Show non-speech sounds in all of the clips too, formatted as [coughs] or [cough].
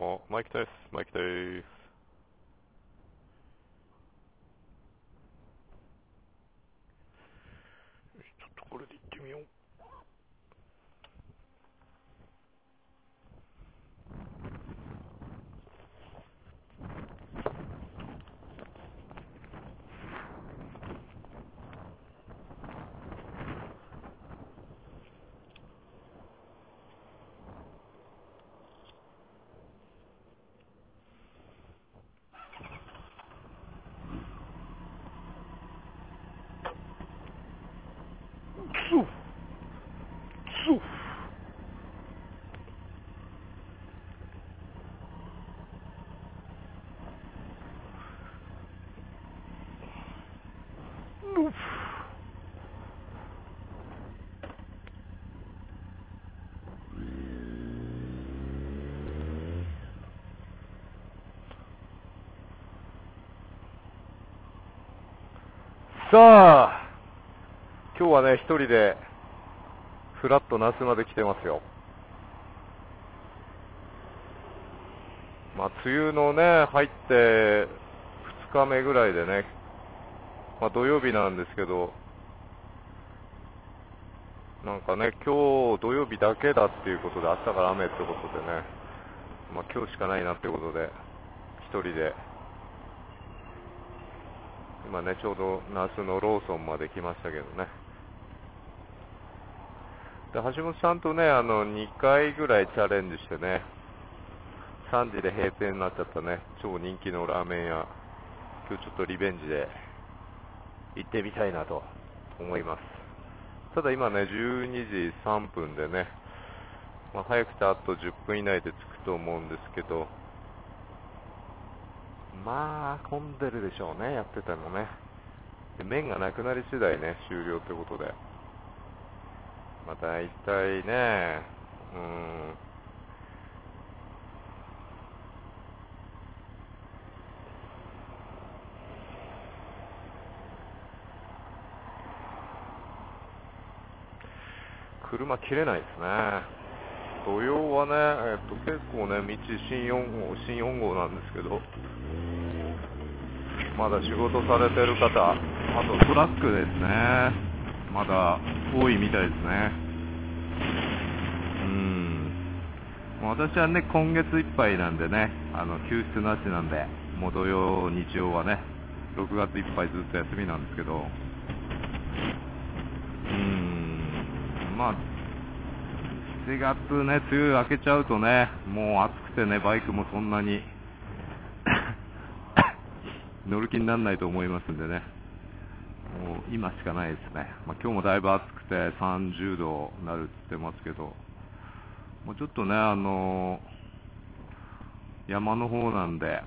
あ、マイクです。マイクです。ちょっとこれで行ってみよう。Sa 今日はね、一人で、ふらっと那須まで来てますよ。まあ、梅雨のね、入って、二日目ぐらいでね、まあ、土曜日なんですけど、なんかね、今日土曜日だけだっていうことで、明日から雨ってことでね、まあ、今日しかないなってことで、一人で、今ね、ちょうど那須のローソンまで来ましたけどね。で橋本さんとね、あの、2回ぐらいチャレンジしてね、3時で閉店になっちゃったね、超人気のラーメン屋、今日ちょっとリベンジで行ってみたいなと思います。ただ今ね、12時3分でね、まあ、早くてあと10分以内で着くと思うんですけど、まあ、混んでるでしょうね、やっててもね。で麺がなくなり次第ね、終了ってことで。まあ大体ね、うーん。車切れないですね。土曜はね、えっと、結構ね、道新4号、新4号なんですけど、まだ仕事されてる方、あとトラックですね。まだ多いみたいですね。うん。私はね、今月いっぱいなんでね、あの、休日なしなんで、もう土曜、日曜はね、6月いっぱいずっと休みなんですけど、うーん。まあ、7月ね、梅雨明けちゃうとね、もう暑くてね、バイクもそんなに [coughs] 乗る気にならないと思いますんでね、もう今しかないですね。まあ、今日もだいぶ暑くて30度になるって言ってますけど、もうちょっとね、あの山の方なんで、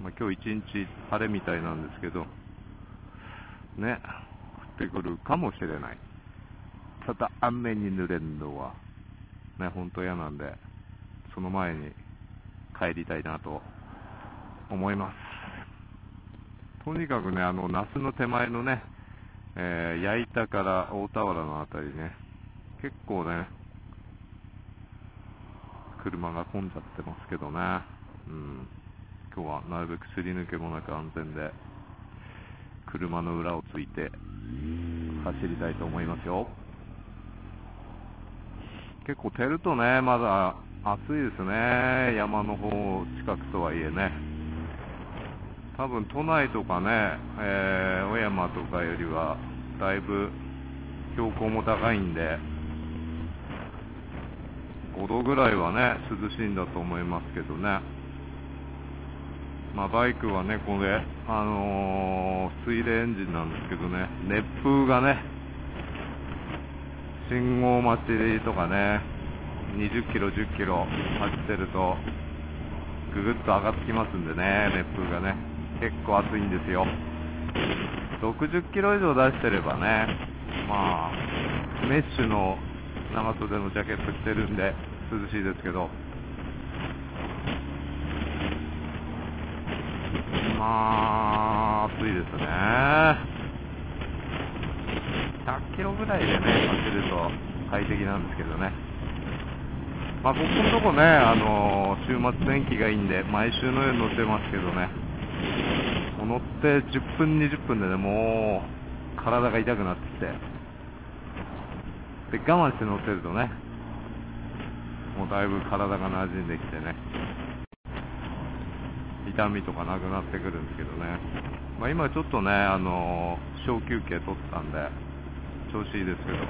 まあ、今日一日晴れみたいなんですけど、ね、降ってくるかもしれない。ただ雨に濡れるのは、ね、本当嫌なんで、その前に帰りたいなと思います。とにかくね、あの、那須の手前のね、えー、矢板から大田原のあたりね、結構ね、車が混んじゃってますけどね、うん、今日はなるべくすり抜けもなく安全で、車の裏をついて走りたいと思いますよ。結構照るとね、まだ暑いですね。山の方近くとはいえね。多分都内とかね、えー、小山とかよりは、だいぶ標高も高いんで、5度ぐらいはね、涼しいんだと思いますけどね。まあ、バイクはね、これ、あのー、水冷エンジンなんですけどね、熱風がね、信号待ちとかね、20キロ、10キロ走ってると、ぐぐっと上がってきますんでね、熱風がね、結構暑いんですよ。60キロ以上出してればね、まあ、メッシュの長袖のジャケット着てるんで涼しいですけど、まあ、暑いですね。100キロぐらいでね、走ると快適なんですけどね。まあ、ここのとこね、あの週末天気がいいんで、毎週のように乗ってますけどね、乗って10分、20分でね、もう体が痛くなってきて、で我慢して乗ってるとね、もうだいぶ体が馴染んできてね、痛みとかなくなってくるんですけどね、まあ、今ちょっとね、あの小休憩取ったんで、調子いいですけど、で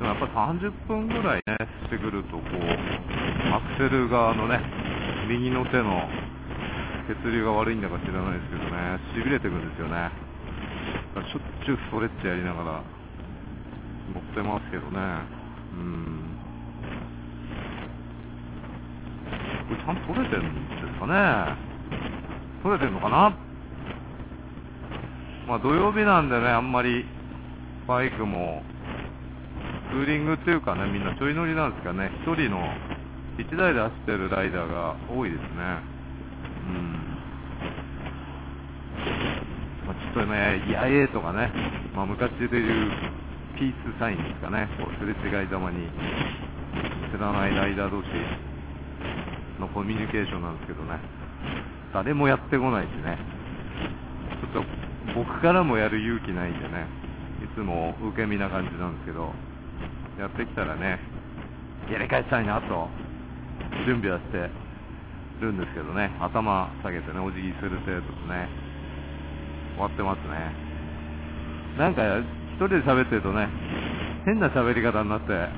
もやっぱ30分ぐらいね、してくると、こう、アクセル側のね、右の手の血流が悪いんだか知らないですけどね、しびれてくるんですよね。しょっちゅうストレッチやりながら乗ってますけどね。うん。これちゃんと取れてるんですかね取れてるのかなまあ土曜日なんでね、あんまりバイクもツーリングっていうかね、みんなちょい乗りなんですかね、1人の、1台で走ってるライダーが多いですね。うん。ま、ちょっとね、やえとかね、まあ、昔でいうピースサインですかね、こうすれ違いざまに、知らないライダー同士のコミュニケーションなんですけどね、誰もやってこないしね、ちょっと僕からもやる勇気ないんでね、つも受け身な感じなんですけど、やってきたらね、やり返したいなと、準備はしてるんですけどね、頭下げてね、お辞儀する程度でね、終わってますね。なんか、一人で喋ってるとね、変な喋り方になって、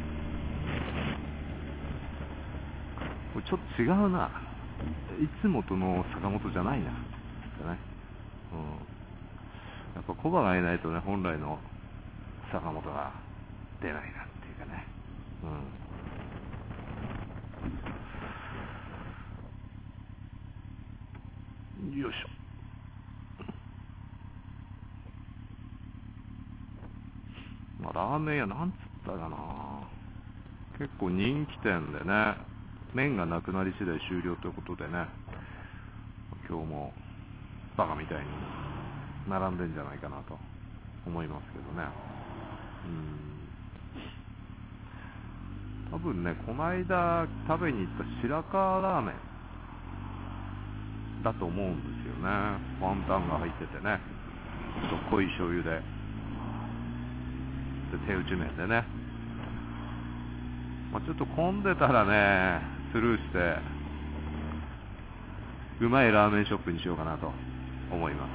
ちょっと違うな。いつもとの坂本じゃないな。ってね。うん。やっぱコバがいないとね、本来の坂本が出ないなっていう。かね。うん。よいしょ。まあ、ラーメン屋、なんつったかな。結構人気店でね、麺がなくなり次第終了ということでね、今日もバカみたいに並んでんじゃないかなと思いますけどね。うん多分ね、この間食べに行った白河ラーメンだと思うんですよね。ワンタンが入っててね。ちょっと濃い醤油で。で、手打ち麺でね。まあ、ちょっと混んでたらね、スルーして、うまいラーメンショップにしようかなと思います。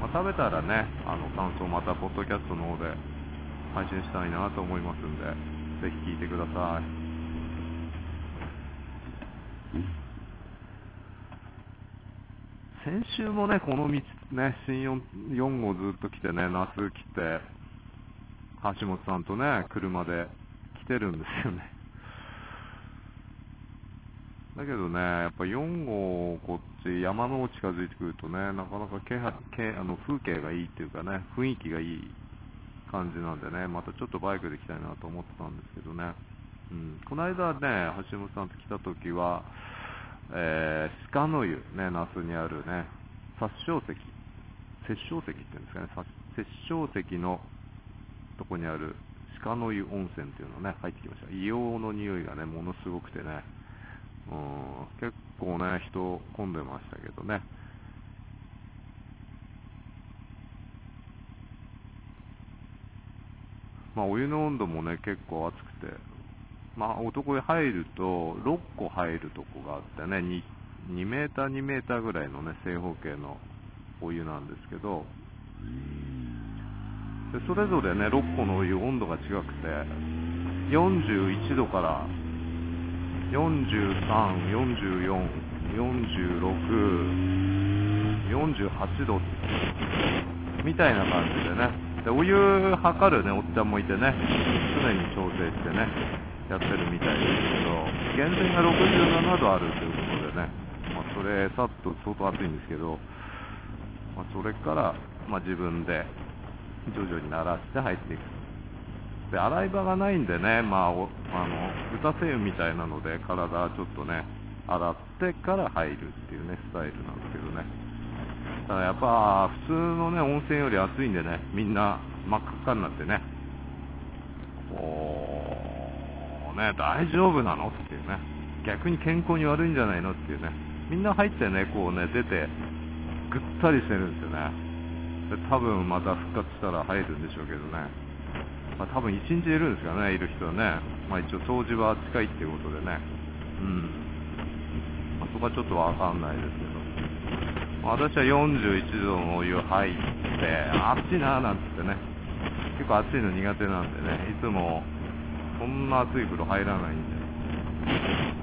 まあ、食べたらね、あの感想またポッドキャストの方で配信したいなと思いますんで、ぜひ聞いてください。先週もね、この道、ね、新 4, 4号ずっと来てね、夏来て、橋本さんとね、車で来てるんですよね。だけどね、やっぱ4号、こっち、山の方近づいてくるとね、なかなか気配あの風景がいいっていうかね、雰囲気がいい感じなんでね、またちょっとバイクで来たいなと思ってたんですけどね。うん、この間ね、橋本さんと来た時は、えー、鹿の湯、ね、那須にあるね、殺生石、殺生石って言うんですかね、殺生石のとこにある鹿の湯温泉っていうのね、入ってきました。硫黄の匂いがね、ものすごくてね、うん、結構ね、人混んでましたけどね。まあ、お湯の温度もね、結構熱くて、まあ、男湯入ると、6個入るとこがあってね、2, 2メーター、2メーターぐらいのね、正方形のお湯なんですけど、でそれぞれね、6個のお湯、温度が違くて、41度から。43、44、46、48度。みたいな感じでね、でお湯測るね、おっちゃんもいてね、常に調整してね、やってるみたいですけど、源泉が67度あるということでね、まあ、それ、さっと相当暑いんですけど、まあ、それから、まあ、自分で徐々に慣らして入っていく。で、洗い場がないんでね、まあ、おあの、豚精油みたいなので体ちょっとね、洗ってから入るっていうね、スタイルなんですけどね。ただやっぱ普通のね温泉より暑いんでねみんな真っ赤っかになってねこうね、大丈夫なの？っていうね、逆に健康に悪いんじゃないの？っていうね、みんな入ってね、こうね、出て、ぐったりしてるんですよね。で多分また復活したら入るんでしょうけどね。まあ、多分1日いるんですかね、いる人はね。まあ一応掃除は近いっていうことでね。うん。まあ、そこはちょっとわかんないですけど。私は41度のお湯入って、暑いなーなんつってね。結構暑いの苦手なんでね、いつもそんな暑い風呂入らないんで。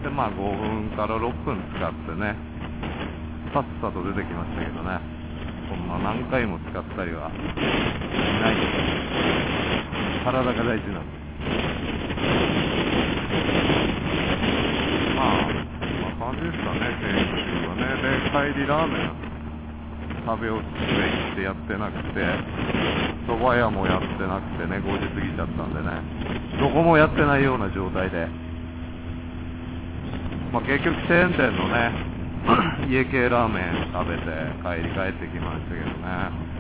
で、まあ5分から6分使ってね、さっさと出てきましたけどね。そんな何回も使ったりはしない体が大事なんで。まあ、まあ感じですかね、先週はね。で、帰りラーメン食べ落ちてってやってなくて、蕎麦屋もやってなくてね、5時過ぎちゃったんでね、どこもやってないような状態で、まあ、結局チェーン店のね、[clears throat] 家系ラーメン食べて帰り帰ってきましたけどね、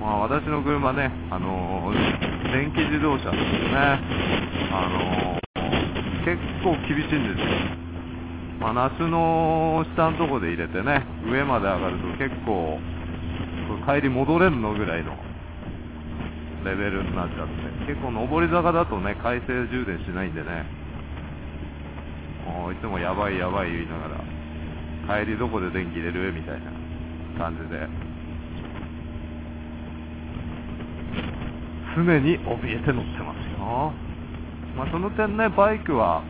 まあ、私の車ね、あのー、電気自動車なんですね、あのー、結構厳しいんですよ。まあ、夏の下のとこで入れてね、上まで上がると結構、帰り戻れんのぐらいのレベルになっちゃって、結構上り坂だとね、回生充電しないんでね、いつもやばいやばい言いながら、帰りどこで電気入れる？みたいな感じで、常に怯えて乗ってますよ。まあ、その点ね、バイクは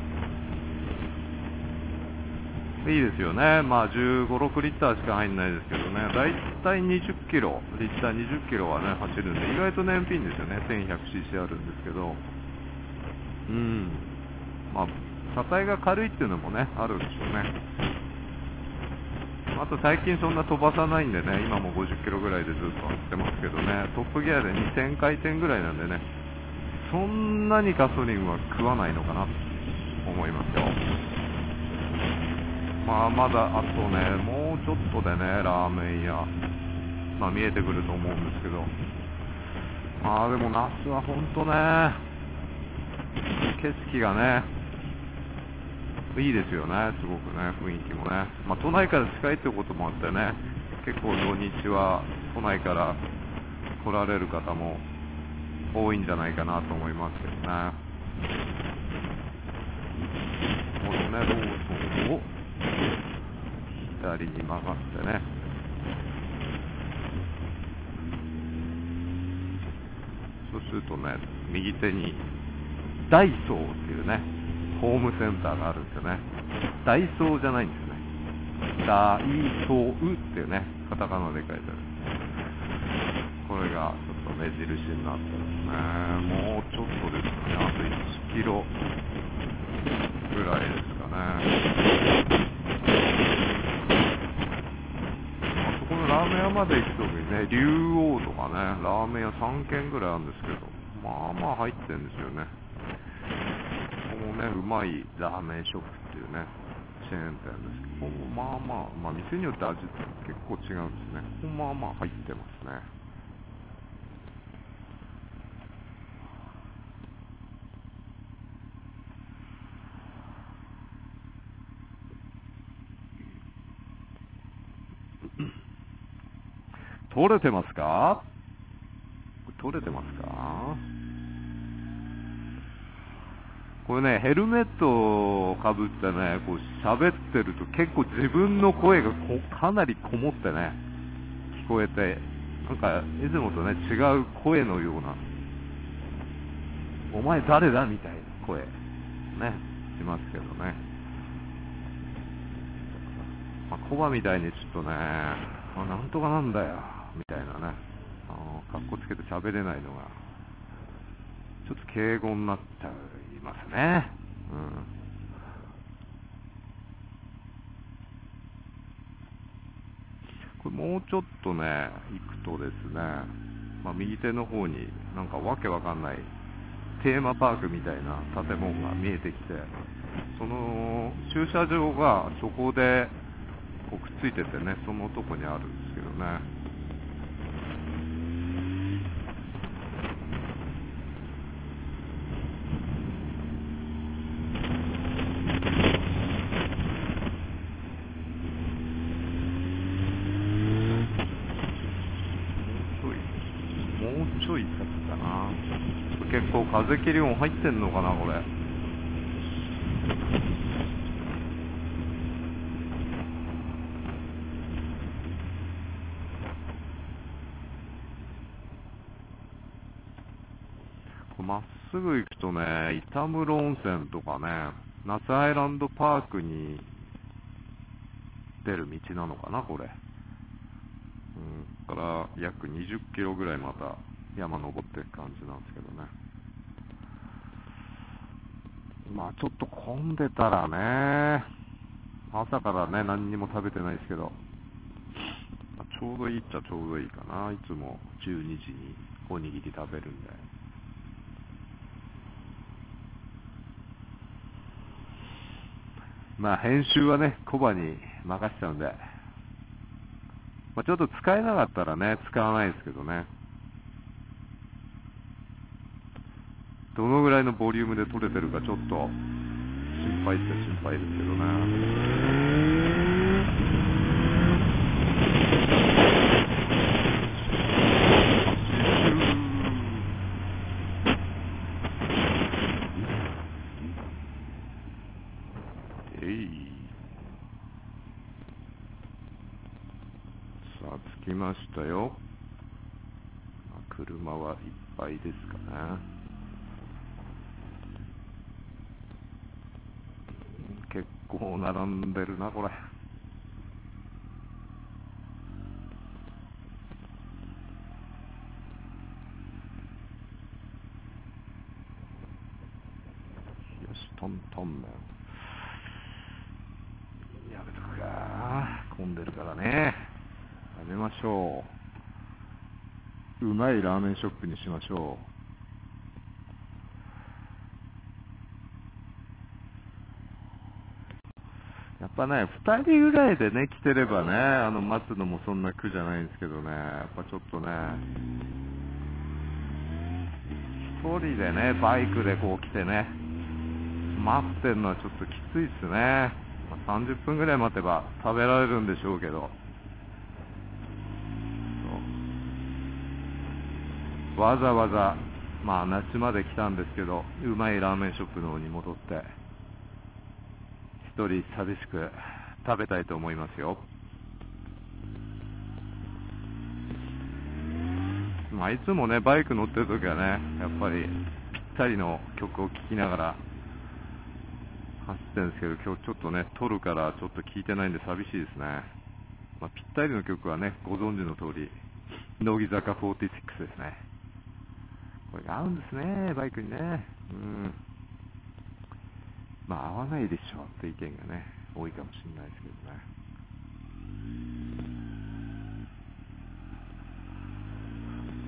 いいですよね、まあ、15、6リッターしか入んないですけどね、だいたい20キロ、リッター20キロはね、走るんで、意外と燃費いいんですよね、1100cc あるんですけど、うん、まあ、車体が軽いっていうのもね、あるんでしょうね。あと最近そんな飛ばさないんでね、今も50キロぐらいでずっと走ってますけどね、トップギアで2000回転ぐらいなんでね、そんなにガソリンは食わないのかなと思いますよ。まあ、まだあとね、もうちょっとでね、ラーメン屋、まあ、見えてくると思うんですけど、まあでも夏は本当ね、景色がね、いいですよね、すごくね、雰囲気もね。まあ、都内から近いってこともあってね、結構土日は都内から来られる方も多いんじゃないかなと思いますけどね。このね、ローソンを左に曲がってね。そうするとね右手にダイソーっていうねホームセンターがあるんですよね。ダイソーじゃないんですよね。ダイソーっていうねカタカナで書いてある。これがちょっと目印になってますね。もうちょっとですかね。あと1キロぐらいですかねラーメン屋まで行くときにね、竜王とかね、ラーメン屋3軒ぐらいあるんですけど、まあまあ入ってんですよね。ここもね、うまいラーメンショップっていうね、チェーン店ですけど、ここもまあまあ、まあ店によって味って結構違うんですね。ここまあまあ入ってますね。取れてますか？取れてますか？これね、ヘルメットをかぶってね、こう喋ってると結構自分の声がこかなりこもってね、聞こえて、なんかいつもとね、違う声のような、お前誰だみたいな声、ね、しますけどね。まあ、コバみたいにちょっとね、まあ、なんとかなんだよ。みたいなね、あのかっこつけて喋れないのが、ちょっと敬語になっちゃいますね。うん。これもうちょっとね、行くとですね、まあ、右手の方になんかわけわかんないテーマパークみたいな建物が見えてきて、その駐車場がそこでこうくっついててね、そのとこにあるんですけどね。構風切り音入ってんのかな、これ。まっすぐ行くとね、板室温泉とかね、夏アイランドパークに出る道なのかな、これ。うん、から約20キロぐらいまた山登っていく感じなんですけどね。まあちょっと混んでたらね、朝からね、何にも食べてないですけど、まあ、ちょうどいいっちゃちょうどいいかな。いつも12時におにぎり食べるんで。まあ編集はね、コバに任せちゃうんで、まあ、ちょっと使えなかったらね、使わないですけどね。どのぐらいのボリュームで撮れてるかちょっと心配って心配ですけどね。えい。さあ、着きましたよ。車はいっぱいですかね。結構並んでるな、これ。よし、トントンメン。やめとくか。混んでるからね。やめましょう。うまいラーメンショップにしましょう。やっぱね、二人ぐらいでね、来てればね、あの、待つのもそんな苦じゃないんですけどね、やっぱちょっとね、一人でね、バイクでこう来てね、待ってるのはちょっときついっすね。まあ、30分ぐらい待てば食べられるんでしょうけど。わざわざ、まあ、夏まで来たんですけど、うまいラーメンショップの方に戻って、一人寂しく食べたいと思いますよ。まあ、いつもね、バイク乗ってる時はね、やっぱりぴったりの曲を聴きながら走ってるんですけど、今日ちょっとね、撮るからちょっと聞いてないんで寂しいですね。まあ、ぴったりの曲はね、ご存知の通り、乃木坂46ですね。これが合うんですね、バイクにね。うん。まあ、合わないでしょうって意見がね、多いかもしれないですけどね。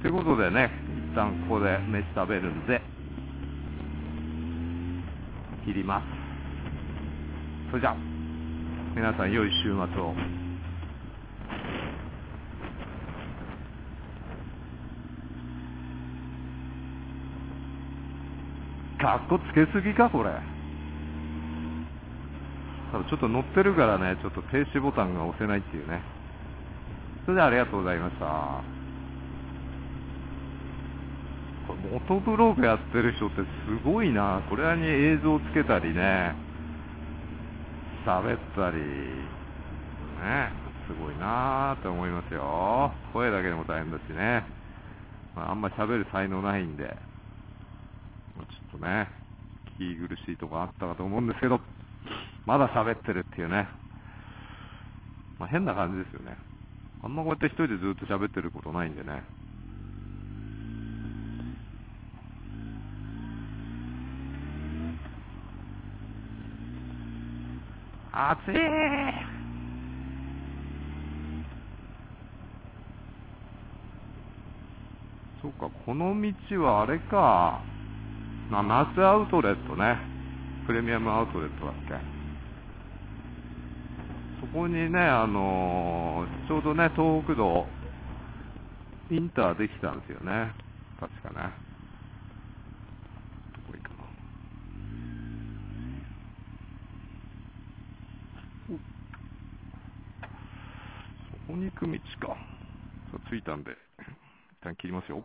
ということでね、一旦ここで飯食べるんで、切ります。それじゃあ、皆さん良い週末を。かっこつけすぎか、これ。ただちょっと乗ってるからね、ちょっと停止ボタンが押せないっていうね。それではありがとうございました。これモトブログやってる人ってすごいな。これに映像つけたりね、喋ったり、ね、すごいなーって思いますよ。声だけでも大変だしね。まあ、あんま喋る才能ないんで、ちょっとね、聞き苦しいとこあったかと思うんですけど、まだ喋ってるっていうね。まあ、変な感じですよね。あんまこうやって一人でずっと喋ってることないんでね。暑いそうか、この道はあれか。まあ、夏アウトレットね。プレミアムアウトレットだっけ。そこにね、あのちょうどね、東北道、インターできたんですよね。確かね。どこいいかな。そこに行く道か。着いたんで、一旦切りますよ。